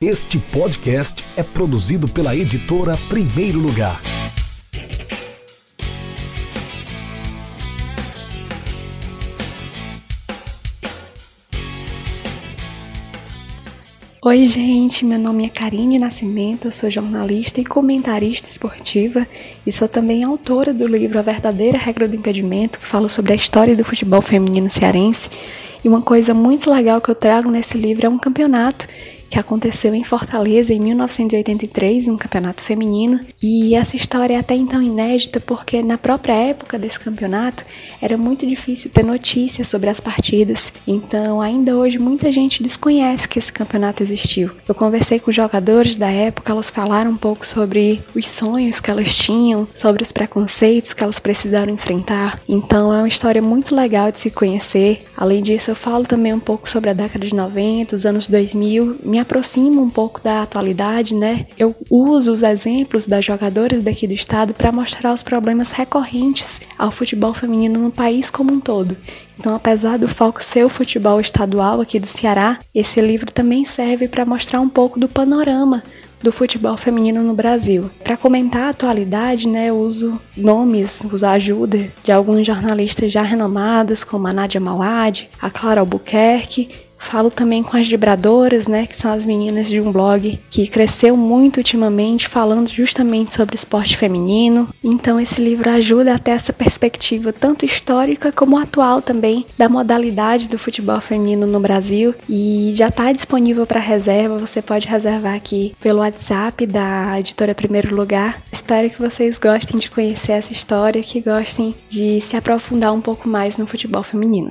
Este podcast é produzido pela editora Primeiro Lugar. Oi, gente, meu nome é Karine Nascimento, sou jornalista e comentarista esportiva e sou também autora do livro A Verdadeira Regra do Impedimento, que fala sobre a história do futebol feminino cearense. E uma coisa muito legal que eu trago nesse livro é um campeonato que aconteceu em Fortaleza em 1983, um campeonato feminino. E essa história é até então inédita porque na própria época desse campeonato era muito difícil ter notícias sobre as partidas. Então, ainda hoje muita gente desconhece que esse campeonato existiu. Eu conversei com jogadores da época, elas falaram um pouco sobre os sonhos que elas tinham, sobre os preconceitos que elas precisaram enfrentar. Então, é uma história muito legal de se conhecer. Além disso, eu falo também um pouco sobre a década de 90, os anos 2000, me aproximo um pouco da atualidade, né? Eu uso os exemplos das jogadoras daqui do estado para mostrar os problemas recorrentes ao futebol feminino no país como um todo. Então, apesar do foco ser o futebol estadual aqui do Ceará, esse livro também serve para mostrar um pouco do panorama do futebol feminino no Brasil. Para comentar a atualidade, né, eu uso nomes, uso a ajuda de alguns jornalistas já renomados, como a Nádia Mauad, a Clara Albuquerque Falo também com as vibradoras, né, que são as meninas de um blog que cresceu muito ultimamente falando justamente sobre esporte feminino. Então esse livro ajuda a ter essa perspectiva tanto histórica como atual também da modalidade do futebol feminino no Brasil e já está disponível para reserva. Você pode reservar aqui pelo WhatsApp da editora Primeiro Lugar. Espero que vocês gostem de conhecer essa história, que gostem de se aprofundar um pouco mais no futebol feminino.